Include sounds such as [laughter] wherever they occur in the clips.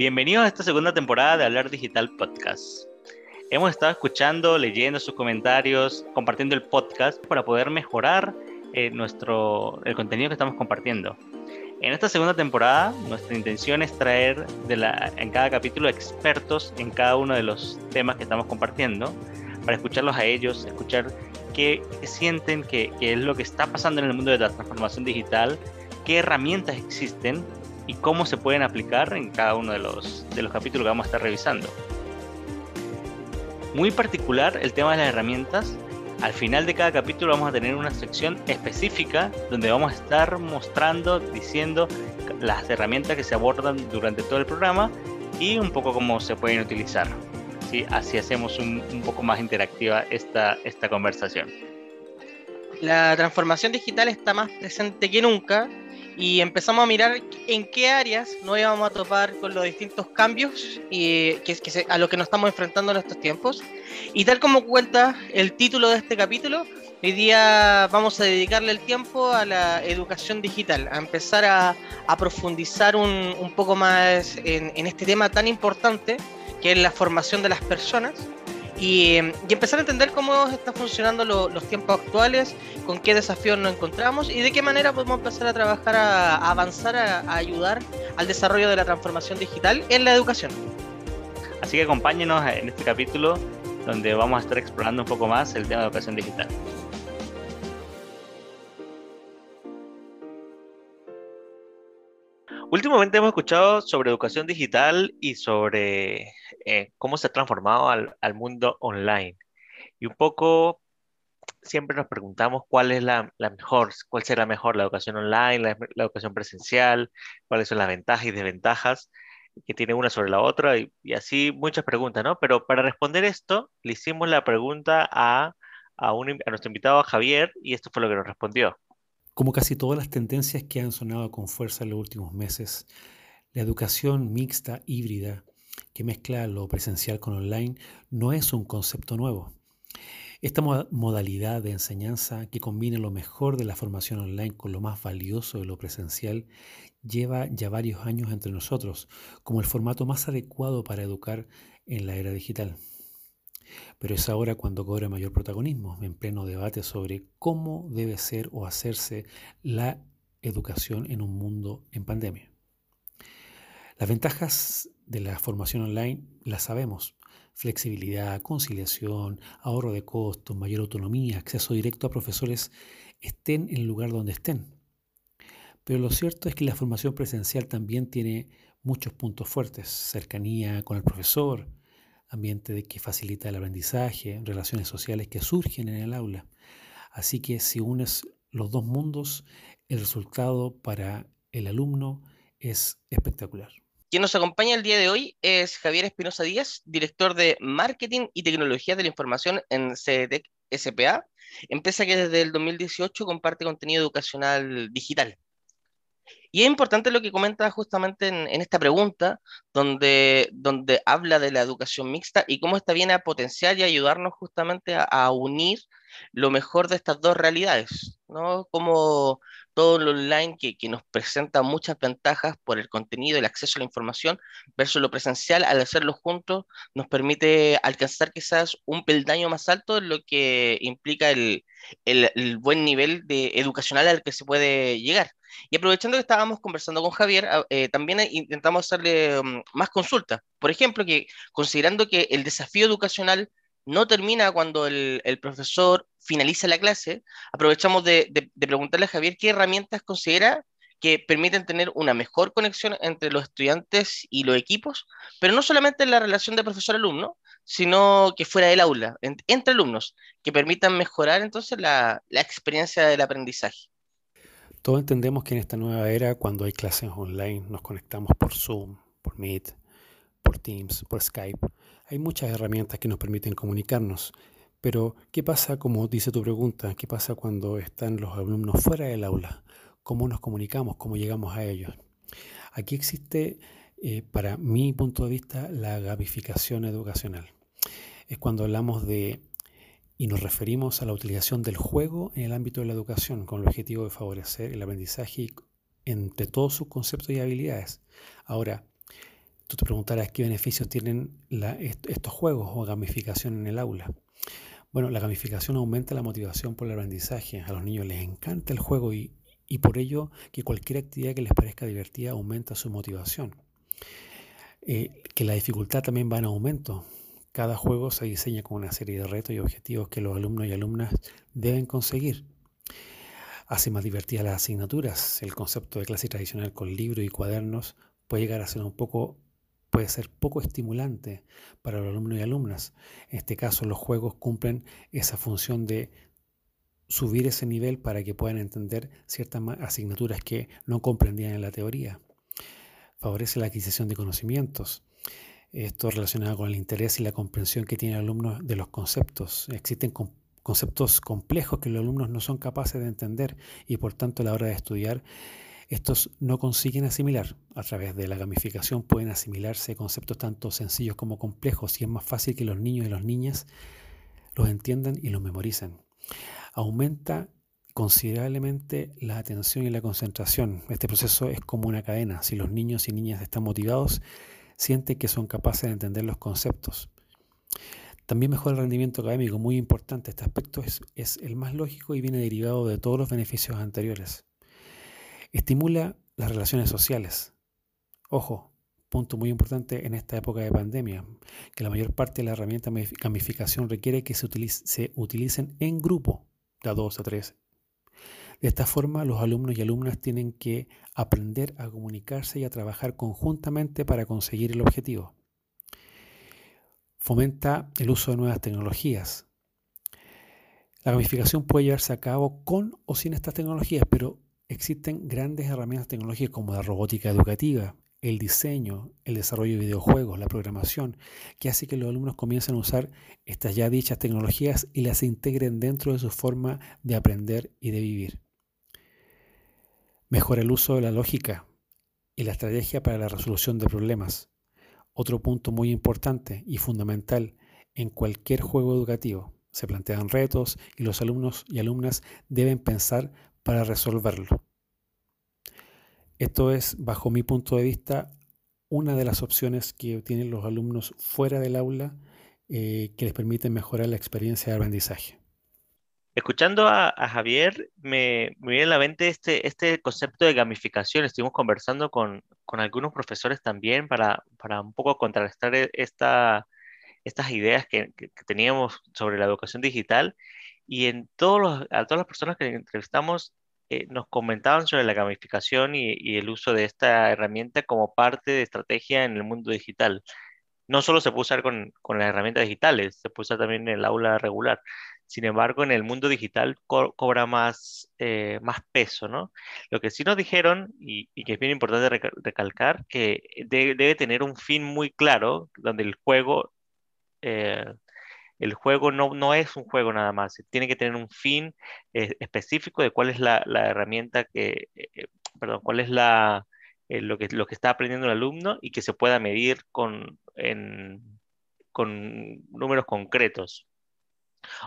Bienvenidos a esta segunda temporada de Hablar Digital Podcast. Hemos estado escuchando, leyendo sus comentarios, compartiendo el podcast para poder mejorar eh, nuestro, el contenido que estamos compartiendo. En esta segunda temporada, nuestra intención es traer en cada capítulo expertos en cada uno de los temas que estamos compartiendo, para escucharlos a ellos, escuchar qué, sienten, qué, qué, es lo que está pasando en el mundo de la transformación digital, qué herramientas existen y cómo se pueden aplicar en cada uno de los, de los capítulos que vamos a estar revisando. Muy particular el tema de las herramientas. Al final de cada capítulo vamos a tener una sección específica donde vamos a estar mostrando, diciendo las herramientas que se abordan durante todo el programa y un poco cómo se pueden utilizar. ¿sí? Así hacemos un, un poco más interactiva esta, esta conversación. La transformación digital está más presente que nunca y empezamos a mirar en qué áreas nos íbamos a topar con los distintos cambios y que, que a lo que nos estamos enfrentando en estos tiempos. Y tal como cuenta el título de este capítulo, hoy día vamos a dedicarle el tiempo a la educación digital, a empezar a, a profundizar un, un, poco más en, en este tema tan importante que es la formación de las personas y, empezar a entender cómo están funcionando lo, los tiempos actuales, con qué desafíos nos encontramos y de qué manera podemos empezar a trabajar, a, a avanzar, a, a, ayudar al desarrollo de la transformación digital en la educación. Así que acompáñenos en este capítulo donde vamos a estar explorando un poco más el tema de educación digital. Últimamente hemos escuchado sobre educación digital y sobre eh, cómo se ha transformado al, mundo online. Y un poco siempre nos preguntamos cuál es la, mejor, cuál será mejor, la educación online, la, educación presencial, cuáles son las ventajas y desventajas que tiene una sobre la otra y, así muchas preguntas, ¿no? Pero para responder esto, le hicimos la pregunta a, un, a nuestro invitado Javier y esto fue lo que nos respondió. Como casi todas las tendencias que han sonado con fuerza en los últimos meses, la educación mixta híbrida que mezcla lo presencial con online no es un concepto nuevo. Esta modalidad de enseñanza que combina lo mejor de la formación online con lo más valioso de lo presencial lleva ya varios años entre nosotros como el formato más adecuado para educar en la era digital. Pero es ahora cuando cobra mayor protagonismo, en pleno debate sobre cómo debe ser o hacerse la educación en un mundo en pandemia. Las ventajas de la formación online las sabemos. Flexibilidad, conciliación, ahorro de costos, mayor autonomía, acceso directo a profesores estén en el lugar donde estén. Pero lo cierto es que la formación presencial también tiene muchos puntos fuertes. Cercanía con el profesor, ambiente que facilita el aprendizaje, relaciones sociales que surgen en el aula. Así que si unes los dos mundos, el resultado para el alumno es espectacular. Quien nos acompaña el día de hoy es Javier Espinosa Díaz, director de Marketing y Tecnología de la Información en CEDEC SPA, empresa que desde el 2018 comparte contenido educacional digital. Y es importante lo que comenta justamente en, en, esta pregunta, donde, donde habla de la educación mixta y cómo esta viene a potenciar y ayudarnos justamente a, unir lo mejor de estas dos realidades, ¿no? Como todo lo online que, que, nos presenta muchas ventajas por el contenido, el acceso a la información, versus lo presencial, al hacerlo juntos, nos permite alcanzar quizás un peldaño más alto lo que implica el, el, el buen nivel de educacional al que se puede llegar. Y aprovechando que estábamos conversando con Javier, eh, también intentamos hacerle um, más consultas. Por ejemplo, que considerando que el desafío educacional no termina cuando el, el profesor finaliza la clase, aprovechamos de, preguntarle a Javier qué herramientas considera que permiten tener una mejor conexión entre los estudiantes y los equipos, pero no solamente en la relación de profesor-alumno, sino que fuera del aula, en, entre alumnos, que permitan mejorar entonces la, la experiencia del aprendizaje. Todos entendemos que en esta nueva era, cuando hay clases online, nos conectamos por Zoom, por Meet, por Teams, por Skype. Hay muchas herramientas que nos permiten comunicarnos. Pero, ¿qué pasa, como dice tu pregunta, qué pasa cuando están los alumnos fuera del aula? ¿Cómo nos comunicamos? ¿Cómo llegamos a ellos? Aquí existe, eh, para mi punto de vista, la gamificación educacional. Es cuando hablamos de y nos referimos a la utilización del juego en el ámbito de la educación con el objetivo de favorecer el aprendizaje entre todos sus conceptos y habilidades. Ahora, Tú te preguntarás qué beneficios tienen estos juegos o gamificación en el aula. Bueno, la gamificación aumenta la motivación por el aprendizaje. A los niños les encanta el juego y, y por ello que cualquier actividad que les parezca divertida aumenta su motivación. Eh, que la dificultad también va en aumento. Cada juego se diseña con una serie de retos y objetivos que los alumnos y alumnas deben conseguir. Hace más divertidas las asignaturas. El concepto de clase tradicional con libros y cuadernos puede llegar a ser un poco puede ser poco estimulante para los alumnos y alumnas. En este caso, los juegos cumplen esa función de subir ese nivel para que puedan entender ciertas asignaturas que no comprendían en la teoría. Favorece la adquisición de conocimientos. Esto relacionado con el interés y la comprensión que tienen los alumnos de los conceptos. Existen conceptos complejos que los alumnos no son capaces de entender y por tanto a la hora de estudiar estos no consiguen asimilar. A través de la gamificación pueden asimilarse conceptos tanto sencillos como complejos y es más fácil que los niños y las niñas los entiendan y los memoricen aumenta considerablemente la atención y la concentración. Este proceso es como una cadena. Si los niños y niñas están motivados, sienten que son capaces de entender los conceptos. También mejora el rendimiento académico, muy importante. Este aspecto es, es el más lógico y viene derivado de todos los beneficios anteriores. Estimula las relaciones sociales. Ojo, punto muy importante en esta época de pandemia, que la mayor parte de la herramienta gamificación requiere que se, se utilicen en grupo de a dos a tres. De esta forma, los alumnos y alumnas tienen que aprender a comunicarse y a trabajar conjuntamente para conseguir el objetivo. Fomenta el uso de nuevas tecnologías. La gamificación puede llevarse a cabo con o sin estas tecnologías, pero existen grandes herramientas tecnológicas como la robótica educativa, el diseño, el desarrollo de videojuegos, la programación, que hace que los alumnos comiencen a usar estas ya dichas tecnologías y las integren dentro de su forma de aprender y de vivir. Mejora el uso de la lógica y la estrategia para la resolución de problemas. Otro punto muy importante y fundamental en cualquier juego educativo. Se plantean retos y los alumnos y alumnas deben pensar para resolverlo. Esto es, bajo mi punto de vista, una de las opciones que tienen los alumnos fuera del aula eh, que les permiten mejorar la experiencia de aprendizaje. Escuchando a, Javier, me, viene a la mente este, este concepto de gamificación. Estuvimos conversando con, algunos profesores también para, para un poco contrarrestar e, esta, estas ideas que, teníamos sobre la educación digital. Y en todos los, a todas las personas que entrevistamos, eh, nos comentaban sobre la gamificación y, el uso de esta herramienta como parte de estrategia en el mundo digital. No solo se puede usar con, las herramientas digitales, se puede usar también en el aula regular. Sin embargo, en el mundo digital cobra más, eh, más peso, ¿no? Lo que sí nos dijeron, y, que es bien importante recalcar, que debe tener un fin muy claro, donde el juego eh, el juego no, no es un juego nada más, tiene que tener un fin eh, específico de cuál es la, herramienta que, eh, eh, perdón, cuál es la, lo, que, lo que está aprendiendo el alumno y que se pueda medir con, con números concretos.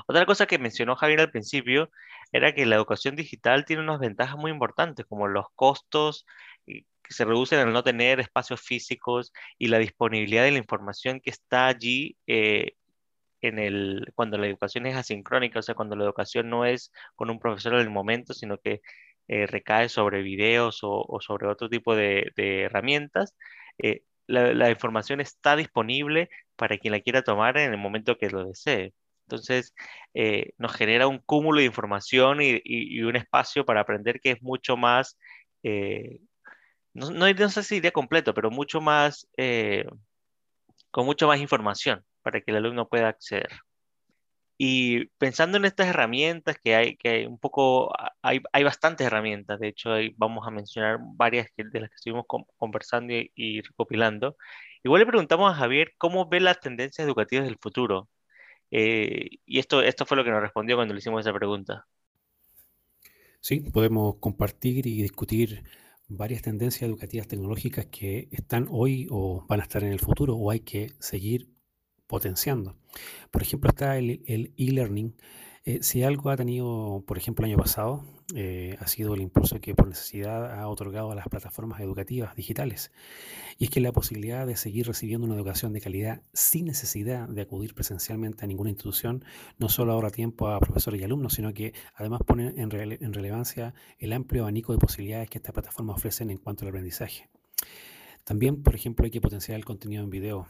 Otra cosa que mencionó Javier al principio era que la educación digital tiene unas ventajas muy importantes, como los costos que se reducen al no tener espacios físicos y la disponibilidad de la información que está allí en el, cuando la educación es asincrónica, o sea, cuando la educación no es con un profesor en el momento, sino que eh, recae sobre videos o, sobre otro tipo de, herramientas, eh, la, información está disponible para quien la quiera tomar en el momento que lo desee. Entonces, eh, nos genera un cúmulo de información y, un espacio para aprender que es mucho más, no, no, sé si diría completo, pero mucho más, con mucho más información para que el alumno pueda acceder. Y pensando en estas herramientas que hay, que hay un poco, hay, hay bastantes herramientas, de hecho vamos a mencionar varias de las que estuvimos conversando y, recopilando. Igual le preguntamos a Javier cómo ve las tendencias educativas del futuro. Eh, y esto, esto fue lo que nos respondió cuando le hicimos esa pregunta. Sí, podemos compartir y discutir varias tendencias educativas tecnológicas que están hoy o van a estar en el futuro o hay que seguir potenciando. Por ejemplo, está el e-learning. Eh, si algo ha tenido, por ejemplo, el año pasado, eh, ha sido el impulso que por necesidad ha otorgado a las plataformas educativas digitales. Y es que la posibilidad de seguir recibiendo una educación de calidad sin necesidad de acudir presencialmente a ninguna institución no solo ahorra tiempo a profesores y alumnos, sino que además pone en, en relevancia el amplio abanico de posibilidades que estas plataformas ofrecen en cuanto al aprendizaje. También, por ejemplo, hay que potenciar el contenido en video.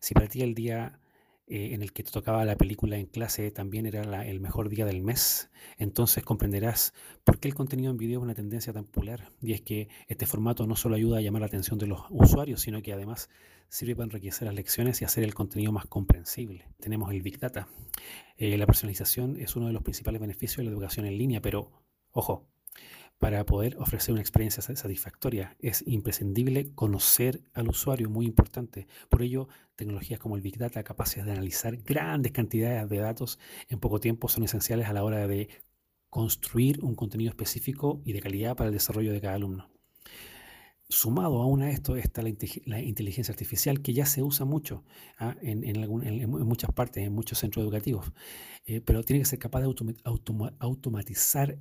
Si para ti el día eh, en el que te tocaba la película en clase también era el mejor día del mes, entonces comprenderás por qué el contenido en video es una tendencia tan popular. Y es que este formato no solo ayuda a llamar la atención de los usuarios, sino que además sirve para enriquecer las lecciones y hacer el contenido más comprensible. Tenemos el Big Data. Eh, la personalización es uno de los principales beneficios de la educación en línea, pero ojo, para poder ofrecer una experiencia satisfactoria. Es imprescindible conocer al usuario, muy importante. Por ello, tecnologías como el Big Data, capaces de analizar grandes cantidades de datos en poco tiempo, son esenciales a la hora de construir un contenido específico y de calidad para el desarrollo de cada alumno. Sumado aún a esto está la, inteligencia artificial que ya se usa mucho ¿ah? en, muchas partes, en muchos centros educativos, eh, pero tiene que ser capaz de automatizar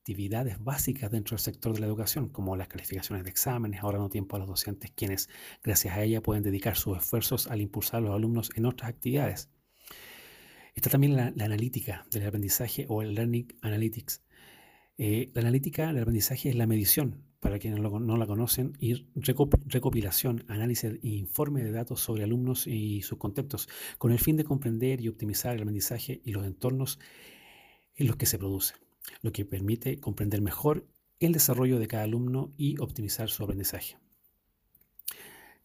actividades básicas dentro del sector de la educación, como las calificaciones de exámenes, ahora no tiempo a los docentes, quienes gracias a ella pueden dedicar sus esfuerzos al impulsar a los alumnos en otras actividades. Está también la, analítica del aprendizaje o el Learning Analytics. Eh, la analítica del aprendizaje es la medición, para quienes no la conocen, y recopilación, análisis e informe de datos sobre alumnos y sus contextos, con el fin de comprender y optimizar el aprendizaje y los entornos en los que se produce lo que permite comprender mejor el desarrollo de cada alumno y optimizar su aprendizaje.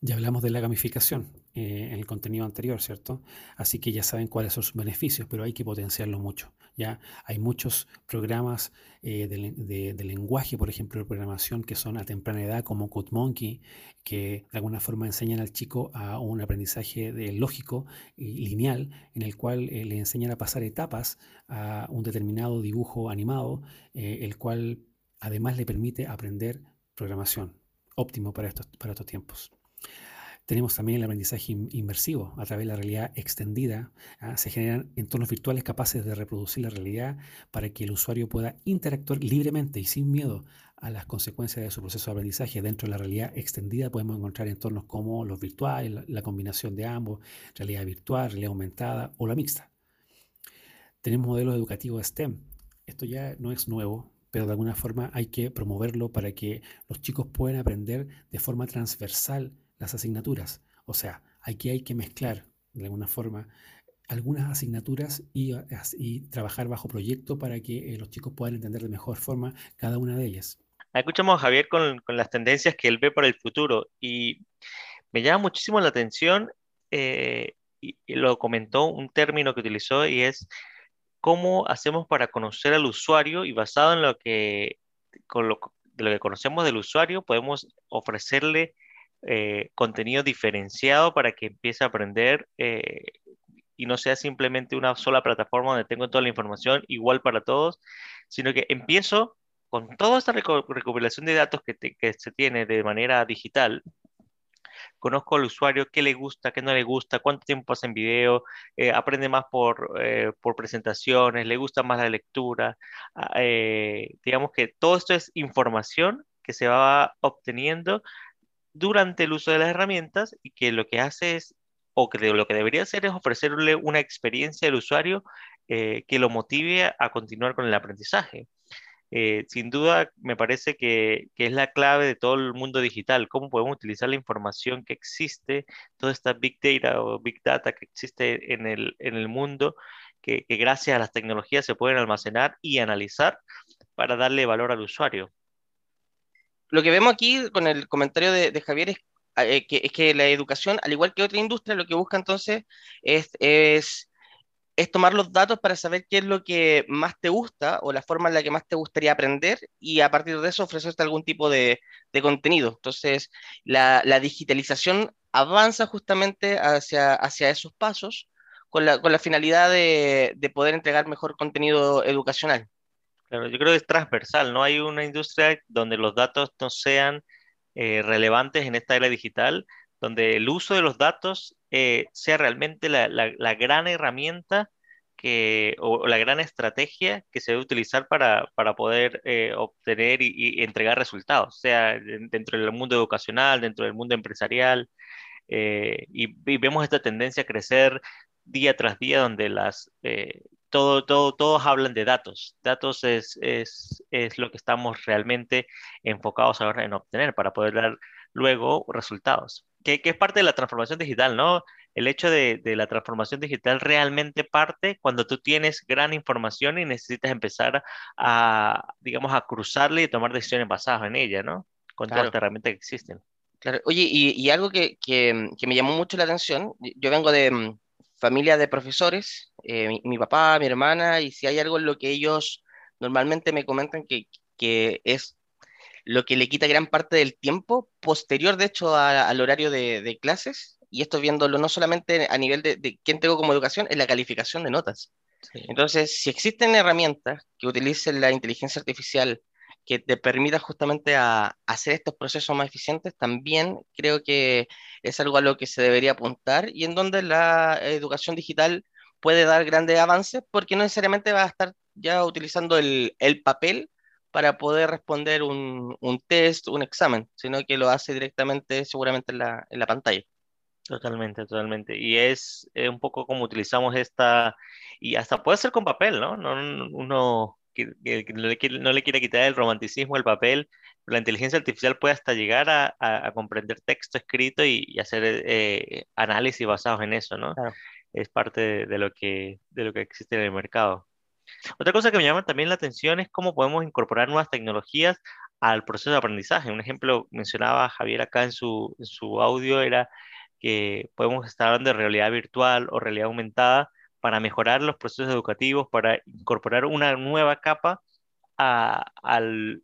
Ya hablamos de la gamificación eh, en el contenido anterior, ¿cierto? Así que ya saben cuáles son sus beneficios, pero hay que potenciarlo mucho. Ya hay muchos programas eh, de, lenguaje, por ejemplo, de programación que son a temprana edad, como CodeMonkey, que de alguna forma enseñan al chico a un aprendizaje lógico y lineal, en el cual eh, le enseñan a pasar etapas a un determinado dibujo animado, el cual además le permite aprender programación. Óptimo para para estos tiempos. Tenemos también el aprendizaje inmersivo a través de la realidad extendida. ¿ah? Se generan entornos virtuales capaces de reproducir la realidad para que el usuario pueda interactuar libremente y sin miedo a las consecuencias de su proceso de aprendizaje. Dentro de la realidad extendida podemos encontrar entornos como los virtuales, la, combinación de ambos, realidad virtual, realidad aumentada o la mixta. Tenemos modelos educativos STEM. Esto ya no es nuevo, pero de alguna forma hay que promoverlo para que los chicos puedan aprender de forma transversal las asignaturas. O sea, aquí hay que mezclar de alguna forma algunas asignaturas y, y trabajar bajo proyecto para que eh, los chicos puedan entender de mejor forma cada una de ellas. Escuchamos a Javier con, con, las tendencias que él ve para el futuro y me llama muchísimo la atención eh, y, lo comentó un término que utilizó y es cómo hacemos para conocer al usuario y basado en lo que, con lo, de lo que conocemos del usuario podemos ofrecerle eh, contenido diferenciado para que empiece a aprender eh, y no sea simplemente una sola plataforma donde tengo toda la información igual para todos, sino que empiezo con toda esta recopilación de datos que, que se tiene de manera digital, conozco al usuario, qué le gusta, qué no le gusta, cuánto tiempo pasa en video, eh, aprende más por, por, presentaciones, le gusta más la lectura. Ah, digamos que todo esto es información que se va obteniendo durante el uso de las herramientas y que lo que hace es, o que lo que debería hacer es ofrecerle una experiencia al usuario eh, que lo motive a continuar con el aprendizaje. Eh, sin duda, me parece que, es la clave de todo el mundo digital, cómo podemos utilizar la información que existe, toda esta big data o big data que existe en el, en el mundo, que, que gracias a las tecnologías se pueden almacenar y analizar para darle valor al usuario lo que vemos aquí con el comentario de, Javier es, eh, que, es, que, la educación, al igual que otra industria, lo que busca entonces es, tomar los datos para saber qué es lo que más te gusta o la forma en la que más te gustaría aprender y a partir de eso ofrecerte algún tipo de, contenido. Entonces, la, digitalización avanza justamente hacia, hacia esos pasos con la, con la finalidad de poder entregar mejor contenido educacional. Claro, yo creo que es transversal, no hay una industria donde los datos no sean eh, relevantes en esta era digital, donde el uso de los datos eh, sea realmente la, gran herramienta que, o, la gran estrategia que se debe utilizar para, para poder eh, obtener y, entregar resultados, sea dentro del mundo educacional, dentro del mundo empresarial, eh, y, vemos esta tendencia a crecer día tras día donde las, todo, todo, todos hablan de datos. Datos es, es, es, lo que estamos realmente enfocados ahora en obtener para poder dar luego resultados, que, que es parte de la transformación digital, ¿no? el hecho de, la transformación digital realmente parte cuando tú tienes gran información y necesitas empezar a, digamos, a cruzarla y tomar decisiones basadas en ella, ¿no? Con todas las herramientas que existen. Claro. Oye, y, algo que, me llamó mucho la atención, yo vengo de mm, familia de profesores, eh, mi, papá, mi hermana, y si hay algo en lo que ellos normalmente me comentan que, es lo que le quita gran parte del tiempo posterior, de hecho, al horario de, de clases, y esto viéndolo no solamente a nivel de, de quién tengo como educación, es la calificación de notas. Entonces, si existen herramientas que utilicen la inteligencia artificial que te permita justamente a, hacer estos procesos más eficientes, también creo que es algo a lo que se debería apuntar y en donde la educación digital puede dar grandes avances porque no necesariamente va a estar ya utilizando el, el papel para poder responder un, un, test, un examen, sino que lo hace directamente seguramente en la, en la pantalla. Totalmente, totalmente. Y es eh, un poco como utilizamos esta, y hasta puede ser con papel, ¿no? no uno que, no, le quiere, no, le quiere, quitar el romanticismo al papel, la inteligencia artificial puede hasta llegar a, a, comprender texto escrito y, hacer eh, análisis basados en eso, ¿no? Es parte de, lo que, de lo que existe en el mercado. Otra cosa que me llama también la atención es cómo podemos incorporar nuevas tecnologías al proceso de aprendizaje. Un ejemplo mencionaba Javier acá en su, en su audio era que podemos estar hablando de realidad virtual o realidad aumentada para mejorar los procesos educativos, para incorporar una nueva capa al,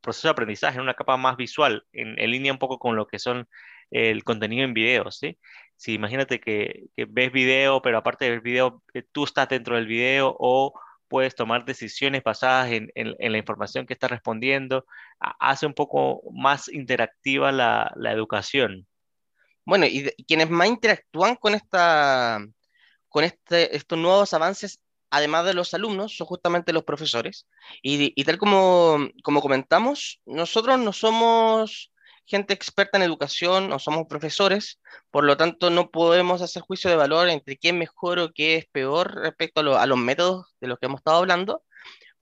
proceso de aprendizaje, una capa más visual, en, línea un poco con lo que son el contenido en video, ¿sí? Si imagínate que, ves video, pero aparte de ver video, eh, tú estás dentro del video o puedes tomar decisiones basadas en, la información que estás respondiendo, hace un poco más interactiva la, la educación. Bueno, y, quienes más interactúan con, esta, con este, estos nuevos avances, además de los alumnos, son justamente los profesores. Y, tal como, como comentamos, nosotros no somos gente experta en educación, no somos profesores, por lo tanto no podemos hacer juicio de valor entre qué es mejor o qué es peor respecto a, a los métodos de los que hemos estado hablando,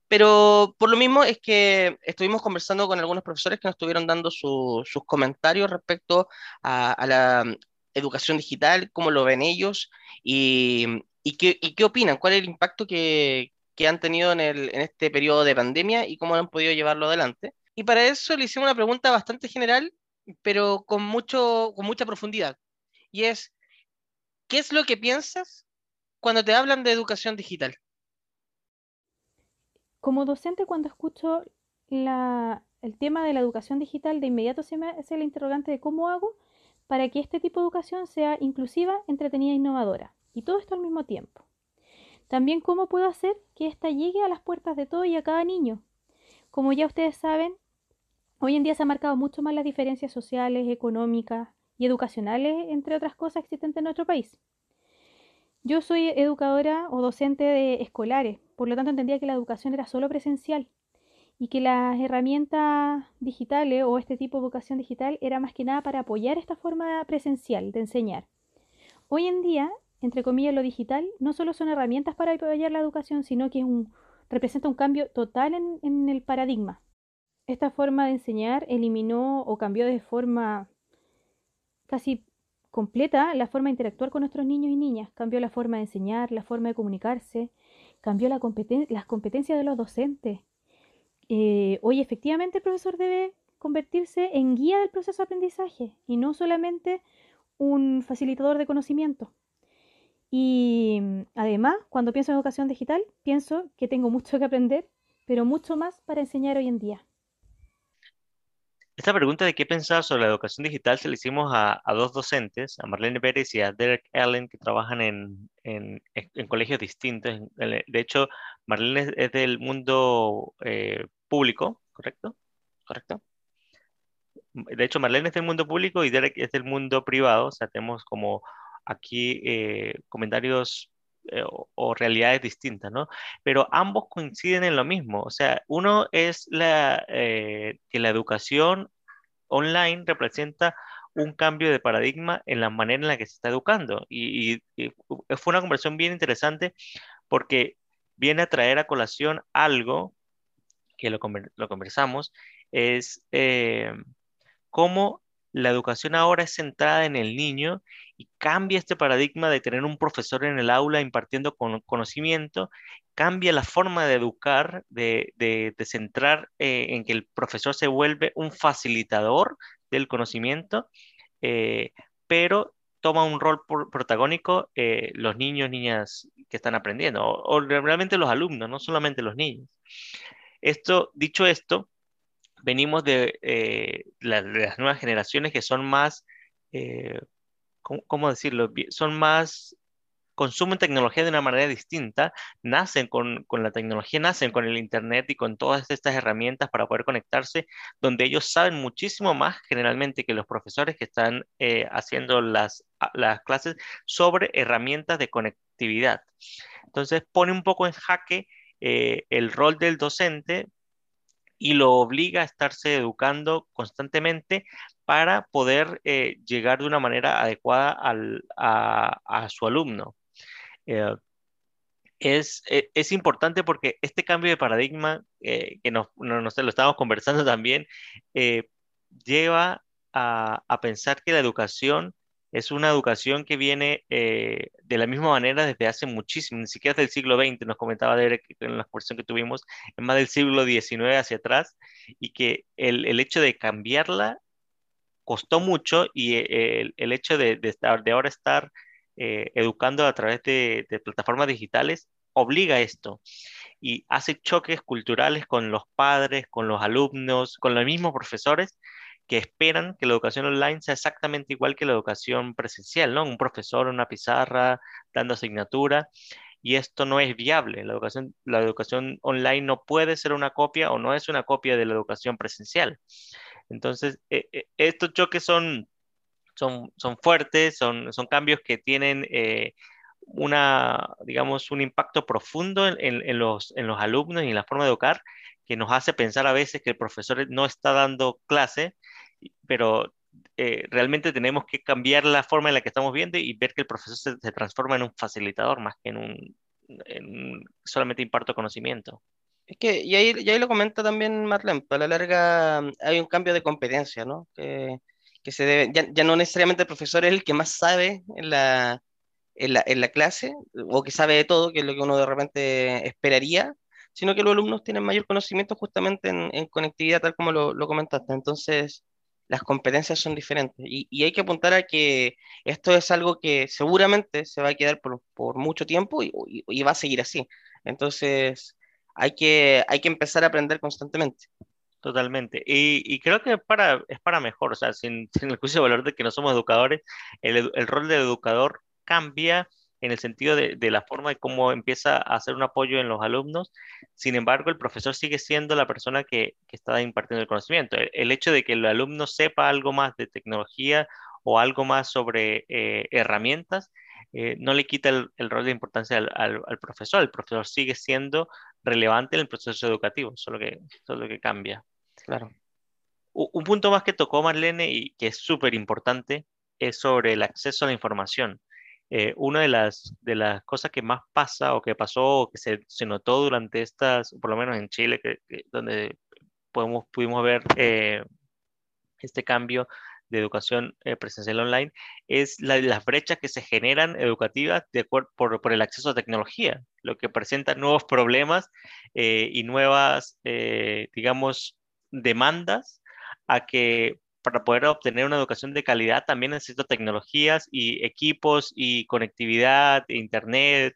pero por lo mismo es que estuvimos conversando con algunos profesores que nos estuvieron dando sus comentarios respecto a, la mm, educación digital, cómo lo ven ellos y, qué, opinan, cuál es el impacto que, han tenido en, el, este periodo de pandemia y cómo han podido llevarlo adelante. Y para eso le hicimos una pregunta bastante general, pero con, mucho, con mucha profundidad. Y es, ¿qué es lo que piensas cuando te hablan de educación digital? Como docente, cuando escucho el tema de la educación digital, de inmediato se me hace la interrogante de cómo hago para que este tipo de educación sea inclusiva, entretenida e innovadora. Y todo esto al mismo tiempo. También cómo puedo hacer que ésta llegue a las puertas de todo y a cada niño. Como ya ustedes saben, hoy en día se han marcado mucho más las diferencias sociales, económicas y educacionales, entre otras cosas existentes en nuestro país. Yo soy educadora o docente de escolares, por lo tanto entendía que la educación era solo presencial y que las herramientas digitales o este tipo de educación digital era más que nada para apoyar esta forma presencial de enseñar. Hoy en día, entre comillas, lo digital no solo son herramientas para apoyar la educación, sino que es un, representa un cambio total en, en el paradigma. Esta forma de enseñar eliminó o cambió de forma casi completa la forma de interactuar con nuestros niños y niñas, cambió la forma de enseñar, la forma de comunicarse, cambió la las competencias de los docentes. Eh, hoy efectivamente el profesor debe convertirse en guía del proceso de aprendizaje y no solamente un facilitador de conocimiento. Y además, cuando pienso en educación digital, pienso que tengo mucho que aprender, pero mucho más para enseñar hoy en día. Esta pregunta de qué pensar sobre la educación digital se la hicimos a, dos docentes, a Marlene Pérez y a Derek Allen, que trabajan en, colegios distintos. De hecho, Marlene es, del mundo eh, público, ¿correcto? Correcto. De hecho, Marlene es del mundo público y Derek es del mundo privado. O sea, tenemos como aquí eh, comentarios eh, o, realidades distintas, ¿no? Pero ambos coinciden en lo mismo. O sea, uno es la, eh, que la educación online representa un cambio de paradigma en la manera en la que se está educando. Y, fue una conversación bien interesante porque viene a traer a colación algo que lo, conversamos, es eh, cómo la educación ahora es centrada en el niño y cambia este paradigma de tener un profesor en el aula impartiendo conocimiento, cambia la forma de educar, de, centrar eh, en que el profesor se vuelve un facilitador del conocimiento, eh, pero toma un rol protagónico eh, los niños, niñas que están aprendiendo, o, realmente los alumnos, no solamente los niños. Esto, dicho esto, venimos de, eh, las nuevas generaciones que son más, eh, ¿cómo, decirlo? Son más, consumen tecnología de una manera distinta, nacen con, la tecnología, nacen con el Internet y con todas estas herramientas para poder conectarse, donde ellos saben muchísimo más generalmente que los profesores que están eh, haciendo las, las clases sobre herramientas de conectividad. Entonces pone un poco en jaque el rol del docente y lo obliga a estarse educando constantemente para poder eh, llegar de una manera adecuada a, su alumno. Eh, es, e, es, importante porque este cambio de paradigma, eh, que nos, nos, lo estamos conversando [laughs] también, lleva a, a, pensar que la educación es una educación que viene eh, de la misma manera desde hace muchísimo, ni siquiera del siglo XX, nos comentaba Derek en la exposición que tuvimos, es más del siglo XIX hacia atrás, y que el, el hecho de cambiarla costó mucho y eh, el, hecho de, de, estar, de ahora estar eh, educando a través de, de plataformas digitales obliga a esto y hace choques culturales con los padres, con los alumnos, con los mismos profesores que esperan que la educación online sea exactamente igual que la educación presencial, ¿no? Un profesor, una pizarra, dando asignatura, y esto no es viable. La educación, la educación online no puede ser una copia o no es una copia de la educación presencial. Entonces, e, e, estos choques son, son, son fuertes, son, son cambios que tienen eh, una, digamos, un impacto profundo en, en, los, en los alumnos y en la forma de educar, que nos hace pensar a veces que el profesor no está dando clase, pero eh, realmente tenemos que cambiar la forma en la que estamos viendo y ver que el profesor se, transforma en un facilitador más que en un, solamente imparto conocimiento. Es que, y ahí, y ahí lo comenta también Marlene, pues, a la larga mm, hay un cambio de competencia, ¿no? Que, que se debe, ya, ya, no necesariamente el profesor es el que más sabe en la, en la, en la clase, o que sabe de todo, que es lo que uno de repente esperaría, sino que los alumnos tienen mayor conocimiento justamente en, conectividad, tal como lo, comentaste. Entonces, las competencias son diferentes. Y, hay que apuntar a que esto es algo que seguramente se va a quedar por, mucho tiempo y, va a seguir así. Entonces, hay que, hay que empezar a aprender constantemente. Totalmente. Y, creo que para, es para mejor, o sea, [laughs] sin, el juicio de valor de que no somos educadores, el, el rol del educador cambia en el sentido de, la forma de cómo empieza a hacer un apoyo en los alumnos. Sin embargo, el profesor sigue siendo la persona que, está impartiendo el conocimiento. El, hecho de que el alumno sepa algo más de tecnología o algo más sobre eh, herramientas, eh, no le quita el, rol de importancia al, profesor. El profesor sigue siendo relevante en el proceso educativo, solo que, solo que cambia. Claro. Un punto más que tocó Marlene y que es súper importante es sobre el acceso a la información. Eh, una de las, de las cosas que más pasa o que pasó o que se, se notó durante estas, por lo menos en Chile, que, donde podemos, pudimos ver eh, este cambio de educación eh, presencial online, es las brechas que se generan educativas de por, por, el acceso a tecnología, lo que presenta nuevos problemas y nuevas, digamos, demandas a que para poder obtener una educación de calidad también necesito tecnologías y equipos y conectividad, internet.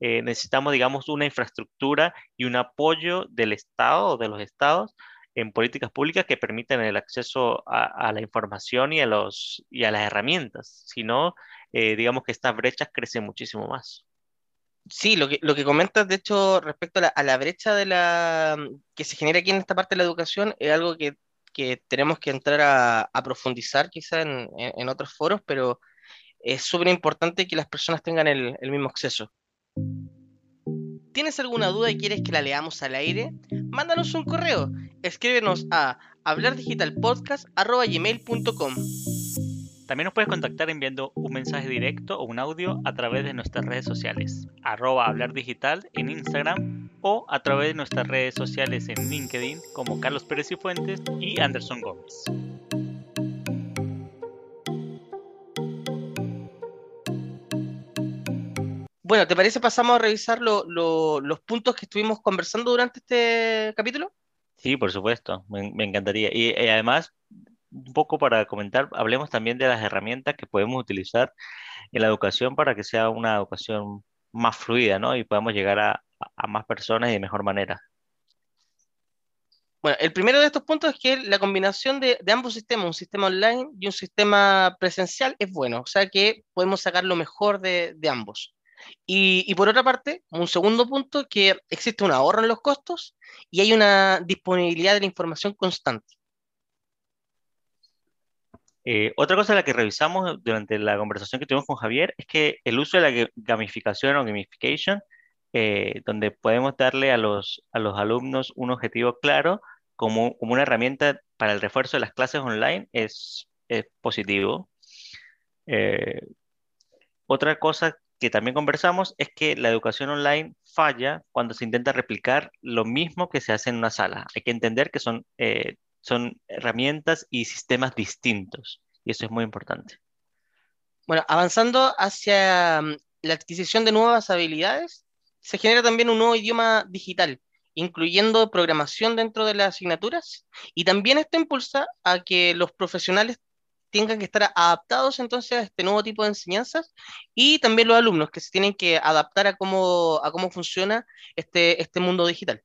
Eh, necesitamos, digamos, una infraestructura y un apoyo del Estado o de los estados en políticas públicas que permitan el acceso a, la información y a, los, y a las herramientas. Si no, eh, digamos que estas brechas crecen muchísimo más. Sí, lo que, lo que comentas, de hecho, respecto a la, a la brecha de la, que se genera aquí en esta parte de la educación, es algo que que tenemos que entrar a, profundizar quizá en, otros foros, pero es súper importante que las personas tengan el, mismo acceso. ¿Tienes alguna duda y quieres que la leamos al aire? Mándanos un correo. Escríbenos a hablardigitalpodcast.gmail.com También nos puedes contactar enviando un mensaje directo o un audio a través de nuestras redes sociales, arroba hablar digital en Instagram o a través de nuestras redes sociales en LinkedIn como Carlos Pérez y Fuentes y Anderson Gómez. Bueno, ¿te parece pasamos a revisar los puntos que estuvimos conversando durante este capítulo? Sí, por supuesto, me, encantaría. Y, y, además, un poco para comentar, hablemos también de las herramientas que podemos utilizar en la educación para que sea una educación más fluida, ¿no? Y podamos llegar a, a más personas y de mejor manera. Bueno, el primero de estos puntos es que la combinación de, de, ambos sistemas, un sistema online y un sistema presencial, es bueno. O sea que podemos sacar lo mejor de, de ambos. Y, y, por otra parte, un segundo punto, que existe un ahorro en los costos y hay una disponibilidad de la información constante. Eh, otra cosa de la que revisamos durante la conversación que tuvimos con Javier es que el uso de la gamificación o gamification, eh, donde podemos darle a los, a los alumnos un objetivo claro como, como una herramienta para el refuerzo de las clases online, es, es positivo. Eh, otra cosa que también conversamos es que la educación online falla cuando se intenta replicar lo mismo que se hace en una sala. Hay que entender que son, eh, son herramientas y sistemas distintos y eso es muy importante. Bueno, avanzando hacia mm, la adquisición de nuevas habilidades, se genera también un nuevo idioma digital, incluyendo programación dentro de las asignaturas, y también esto impulsa a que los profesionales tengan que estar adaptados entonces a este nuevo tipo de enseñanzas y también los alumnos que se tienen que adaptar a cómo, a cómo funciona este, este mundo digital.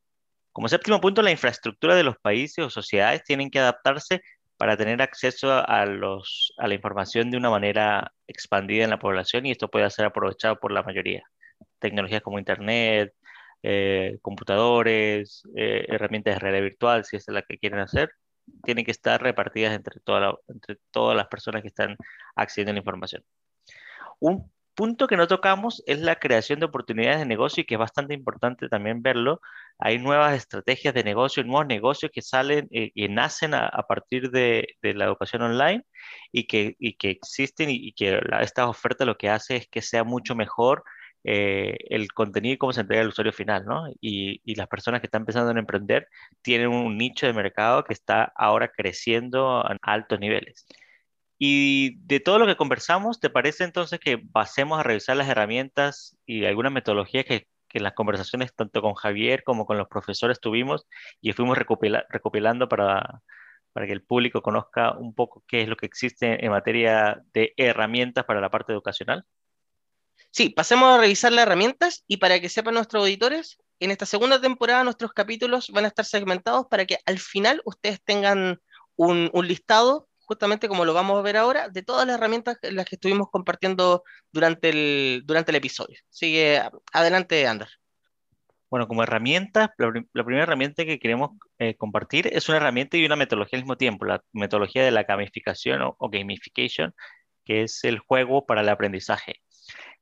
Como séptimo punto, la infraestructura de los países o sociedades tienen que adaptarse para tener acceso a, los, a la información de una manera expandida en la población y esto puede ser aprovechado por la mayoría. Tecnologías como Internet, eh, computadores, eh, herramientas de realidad virtual, si es la que quieren hacer, tienen que estar repartidas entre, toda entre todas las personas que están accediendo a la información. Un punto que no tocamos es la creación de oportunidades de negocio y que es bastante importante también verlo. Hay nuevas estrategias de negocio, nuevos negocios que salen eh, y nacen a, a partir de, de, la educación online y que, y que existen y, y que la, esta oferta lo que hace es que sea mucho mejor eh, el contenido y cómo se entrega al usuario final, ¿no? Y, y, las personas que están empezando a emprender tienen un nicho de mercado que está ahora creciendo a altos niveles. Y de todo lo que conversamos, ¿te parece entonces que pasemos a revisar las herramientas y algunas metodologías que, en las conversaciones tanto con Javier como con los profesores tuvimos y fuimos recopila, recopilando para, para que el público conozca un poco qué es lo que existe en materia de herramientas para la parte educacional? Sí, pasemos a revisar las herramientas y para que sepan nuestros auditores, en esta segunda temporada nuestros capítulos van a estar segmentados para que al final ustedes tengan un, listado, justamente como lo vamos a ver ahora, de todas las herramientas en las que estuvimos compartiendo durante el, durante el episodio. Sigue adelante, Ander. Bueno, como herramienta, la, la, primera herramienta que queremos eh, compartir es una herramienta y una metodología al mismo tiempo, la metodología de la gamificación o, o gamification, que es el juego para el aprendizaje.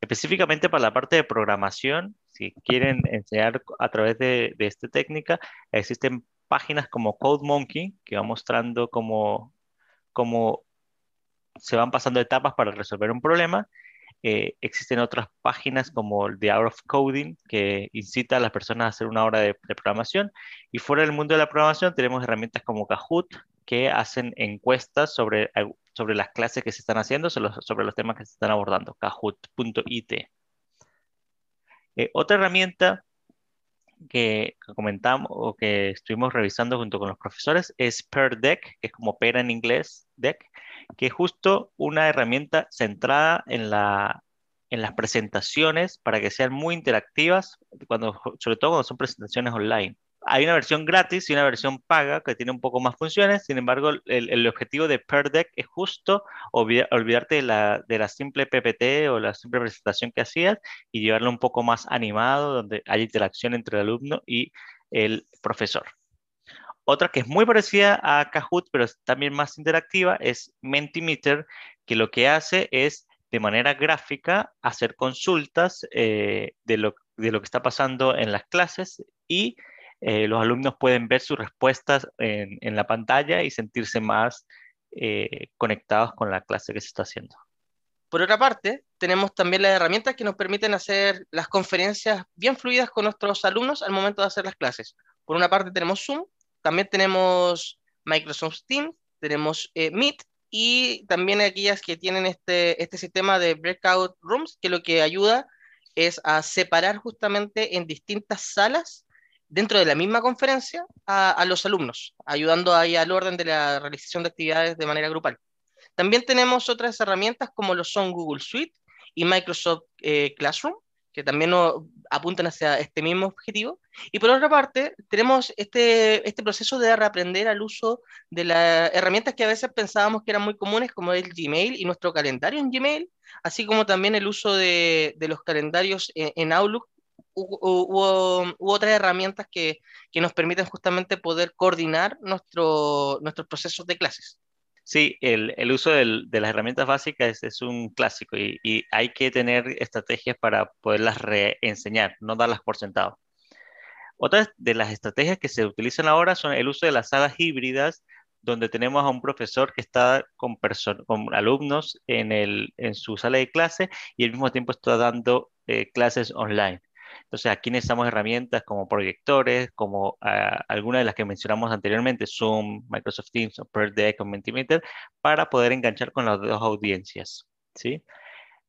Específicamente para la parte de programación, si quieren enseñar a través de, esta técnica, existen páginas como CodeMonkey que va mostrando cómo, cómo se van pasando etapas para resolver un problema. Eh, existen otras páginas como The Hour of Coding que incita a las personas a hacer una hora de, de, programación. Y fuera del mundo de la programación tenemos herramientas como Kahoot que hacen encuestas sobre sobre las clases que se están haciendo, sobre los, sobre los temas que se están abordando, kahoot.it. Eh, otra herramienta que comentamos o que estuvimos revisando junto con los profesores es Per Deck, que es como pera en inglés, Deck, que es justo una herramienta centrada en, la, en las presentaciones para que sean muy interactivas, cuando, sobre todo cuando son presentaciones online hay una versión gratis y una versión paga que tiene un poco más funciones. Sin embargo, el, objetivo de Per Deck es justo olvidar, olvidarte de la, de la, simple PPT o la simple presentación que hacías y llevarlo un poco más animado, donde hay interacción entre el alumno y el profesor. Otra que es muy parecida a Kahoot, pero también más interactiva, es Mentimeter, que lo que hace es de manera gráfica hacer consultas eh, de lo de lo que está pasando en las clases y eh, los alumnos pueden ver sus respuestas en, la pantalla y sentirse más eh, conectados con la clase que se está haciendo. Por otra parte, tenemos también las herramientas que nos permiten hacer las conferencias bien fluidas con nuestros alumnos al momento de hacer las clases. Por una parte tenemos Zoom, también tenemos Microsoft Teams, tenemos eh, Meet y también aquellas que tienen este, este sistema de breakout rooms, que lo que ayuda es a separar justamente en distintas salas dentro de la misma conferencia a, los alumnos, ayudando ahí al orden de la realización de actividades de manera grupal. También tenemos otras herramientas como lo son Google Suite y Microsoft eh, Classroom, que también nos apuntan hacia este mismo objetivo. Y por otra parte, tenemos este, este proceso de reaprender al uso de las herramientas que a veces pensábamos que eran muy comunes, como el Gmail y nuestro calendario en Gmail, así como también el uso de, de los calendarios en, en Outlook hubo, otras herramientas que, nos permiten justamente poder coordinar nuestro, nuestros procesos de clases. Sí, el, uso de las herramientas básicas es, un clásico y, hay que tener estrategias para poderlas reenseñar, no darlas por sentado. Otras de las estrategias que se utilizan ahora son el uso de las salas híbridas, donde tenemos a un profesor que está con, alumnos en su sala de clase y al mismo tiempo está dando eh, clases online. Entonces aquí necesitamos herramientas como proyectores, como ah, algunas de las que mencionamos anteriormente, Zoom, Microsoft Teams o Per Deck Mentimeter, para poder enganchar con las dos audiencias. ¿sí?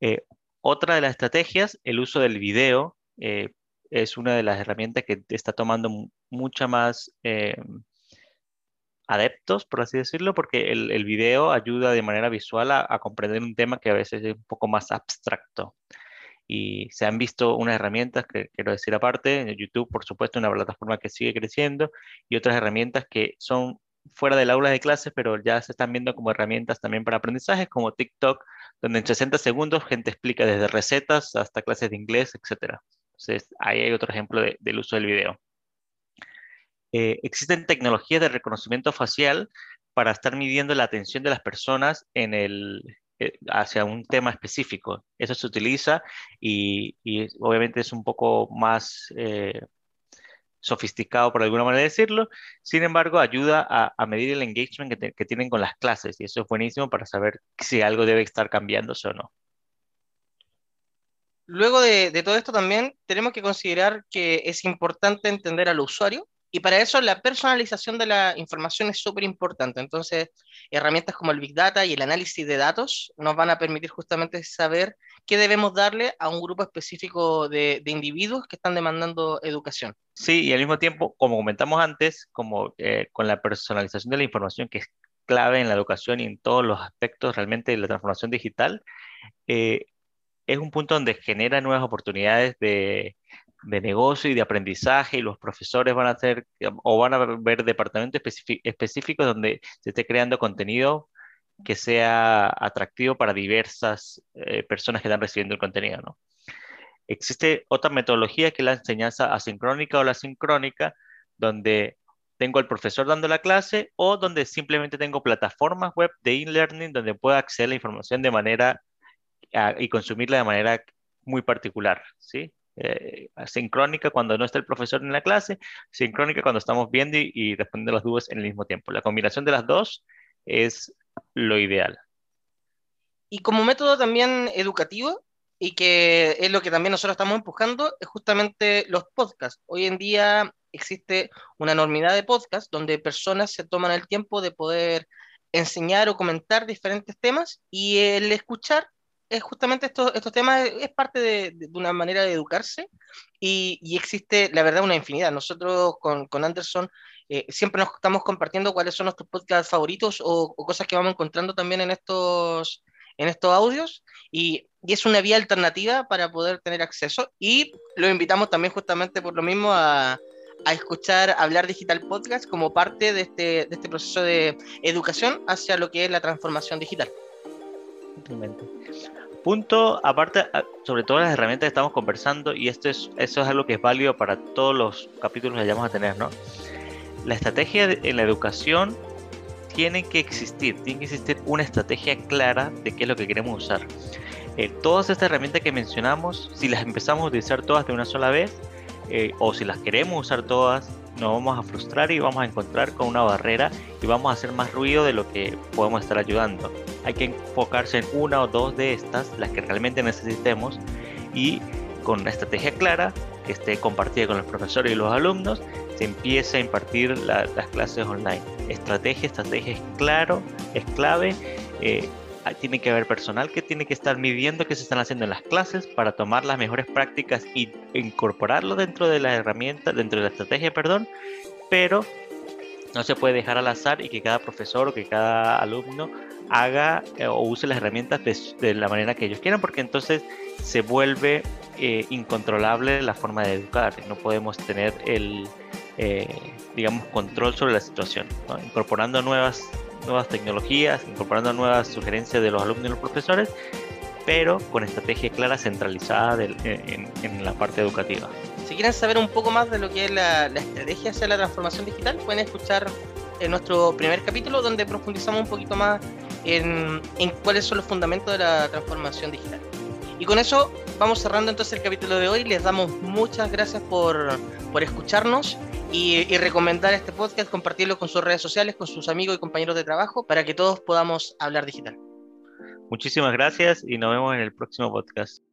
Eh, otra de las estrategias, el uso del video, eh, es una de las herramientas que está tomando mucha más eh, adeptos, por así decirlo, porque el, video ayuda de manera visual a comprender un tema que a veces es un poco más abstracto y se han visto unas herramientas que quiero decir aparte, YouTube por supuesto una plataforma que sigue creciendo y otras herramientas que son fuera del aula de clases, pero ya se están viendo como herramientas también para aprendizajes, como TikTok, donde en 60 segundos gente explica desde recetas hasta clases de inglés, etc. Entonces, ahí hay otro ejemplo de, del uso del video. Eh, existen tecnologías de reconocimiento facial para estar midiendo la atención de las personas en el, hacia un tema específico. Eso se utiliza y, obviamente es un poco más eh, sofisticado, por alguna manera decirlo. Sin embargo, ayuda a, medir el engagement que, tienen con las clases y eso es buenísimo para saber si algo debe estar cambiándose o no. Luego de, de todo esto también tenemos que considerar que es importante entender al usuario y para eso la personalización de la información es súper importante. Entonces, herramientas como el Big Data y el análisis de datos nos van a permitir justamente saber qué debemos darle a un grupo específico de, de individuos que están demandando educación. Sí, y al mismo tiempo, como comentamos antes, como eh, con la personalización de la información, que es clave en la educación y en todos los aspectos realmente de la transformación digital, eh, es un punto donde genera nuevas oportunidades de, de negocio y de aprendizaje y los profesores van a hacer o van a ver departamentos específicos donde se esté creando contenido que sea atractivo para diversas eh, personas que están recibiendo el contenido, ¿no? Existe otra metodología que es la enseñanza asincrónica o la sincrónica, donde tengo al profesor dando la clase o donde simplemente tengo plataformas web de e-learning donde pueda acceder a la información de manera y consumirla de manera muy particular, ¿sí? Eh, sincrónica cuando no está el profesor en la clase, sincrónica cuando estamos viendo y, respondiendo las dudas en el mismo tiempo. La combinación de las dos es lo ideal. Y como método también educativo, y que es lo que también nosotros estamos empujando, es justamente los podcasts. Hoy en día existe una enormidad de podcasts donde personas se toman el tiempo de poder enseñar o comentar diferentes temas y el escuchar es justamente estos, estos temas, es parte de, de, una manera de educarse y, y, existe, la verdad, una infinidad. Nosotros con, con Anderson eh, siempre nos estamos compartiendo cuáles son nuestros podcasts favoritos o, o, cosas que vamos encontrando también en estos, en estos audios y, y, es una vía alternativa para poder tener acceso y lo invitamos también justamente por lo mismo a, a escuchar Hablar Digital Podcast como parte de este, de este proceso de educación hacia lo que es la transformación digital. Punto, aparte, sobre todas las herramientas que estamos conversando, y esto es, eso es algo que es válido para todos los capítulos que vayamos a tener, ¿no? La estrategia en la educación tiene que existir, tiene que existir una estrategia clara de qué es lo que queremos usar. Eh, todas estas herramientas que mencionamos, si las empezamos a utilizar todas de una sola vez, eh, o si las queremos usar todas, nos vamos a frustrar y vamos a encontrar con una barrera y vamos a hacer más ruido de lo que podemos estar ayudando. Hay que enfocarse en una o dos de estas, las que realmente necesitemos, y con una estrategia clara que esté compartida con los profesores y los alumnos, se empieza a impartir las clases online. Estrategia, estrategia es claro, es clave. Eh, tiene que haber personal que tiene que estar midiendo qué se están haciendo en las clases para tomar las mejores prácticas y incorporarlo dentro de la herramienta, dentro de la estrategia, perdón, pero no se puede dejar al azar y que cada profesor o que cada alumno haga eh, o use las herramientas de, la manera que ellos quieran, porque entonces se vuelve eh, incontrolable la forma de educar. No podemos tener el, eh, digamos, control sobre la situación. Incorporando nuevas nuevas tecnologías, incorporando nuevas sugerencias de los alumnos y los profesores, pero con estrategia clara centralizada en, la parte educativa. Si quieren saber un poco más de lo que es la, estrategia hacia la transformación digital, pueden escuchar en nuestro primer capítulo donde profundizamos un poquito más en, en cuáles son los fundamentos de la transformación digital. Y con eso vamos cerrando entonces el capítulo de hoy. Les damos muchas gracias por, por escucharnos y, recomendar este podcast, compartirlo con sus redes sociales, con sus amigos y compañeros de trabajo, para que todos podamos hablar digital. Muchísimas gracias y nos vemos en el próximo podcast.